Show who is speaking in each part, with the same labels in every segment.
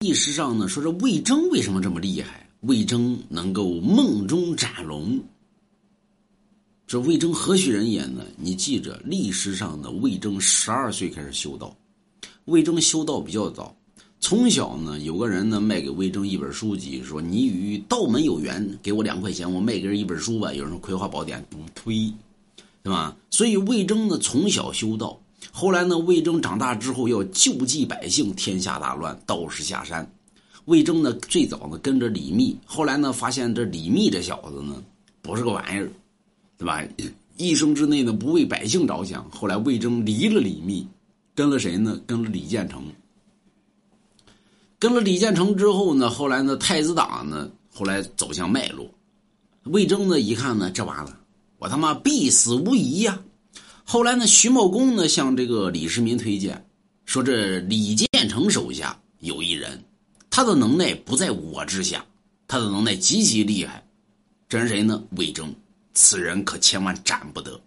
Speaker 1: 历史上呢，说这魏征为什么这么厉害？魏征能够梦中斩龙。这魏征何许人也呢？你记着，历史上的魏征十二岁开始修道。魏征修道比较早，从小呢，有个人呢卖给魏征一本书籍，说你与道门有缘，给我两块钱，我卖给人一本书吧。有人说《葵花宝典》不推，对吧？所以魏征呢从小修道，后来呢，魏征长大之后要救济百姓，天下大乱，道士下山。魏征呢最早呢跟着李密，后来呢发现这李密这小子呢不是个玩意儿。对吧？一生之内呢，不为百姓着想。后来魏征离了李密，跟了谁呢？跟了李建成。跟了李建成之后呢，后来呢，太子党呢，后来走向脉络。魏征呢，一看呢，这完了，我他妈必死无疑呀！后来呢，徐茂公呢，向这个李世民推荐，说这李建成手下有一人，他的能耐不在我之下，他的能耐极其厉害。这人谁呢？魏征。此人可千万斩不得。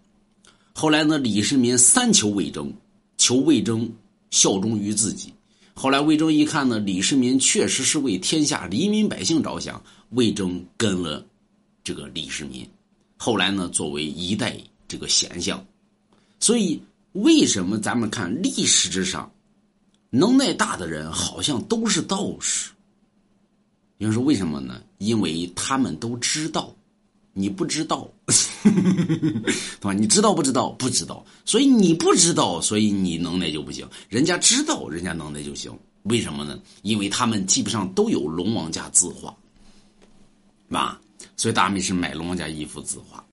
Speaker 1: 后来呢，李世民三求魏征，求魏征效忠于自己。后来魏征一看呢，李世民确实是为天下黎民百姓着想，魏征跟了这个李世民。后来呢，作为一代这个贤相。所以，为什么咱们看历史之上，能耐大的人好像都是道士？有人说为什么呢？因为他们都知道。你不知道，对吧？你知道不知道？不知道，所以你不知道，所以你能耐就不行。人家知道，人家能耐就行。为什么呢？因为他们基本上都有龙王家字画，吧？所以大米是买龙王家一幅字画。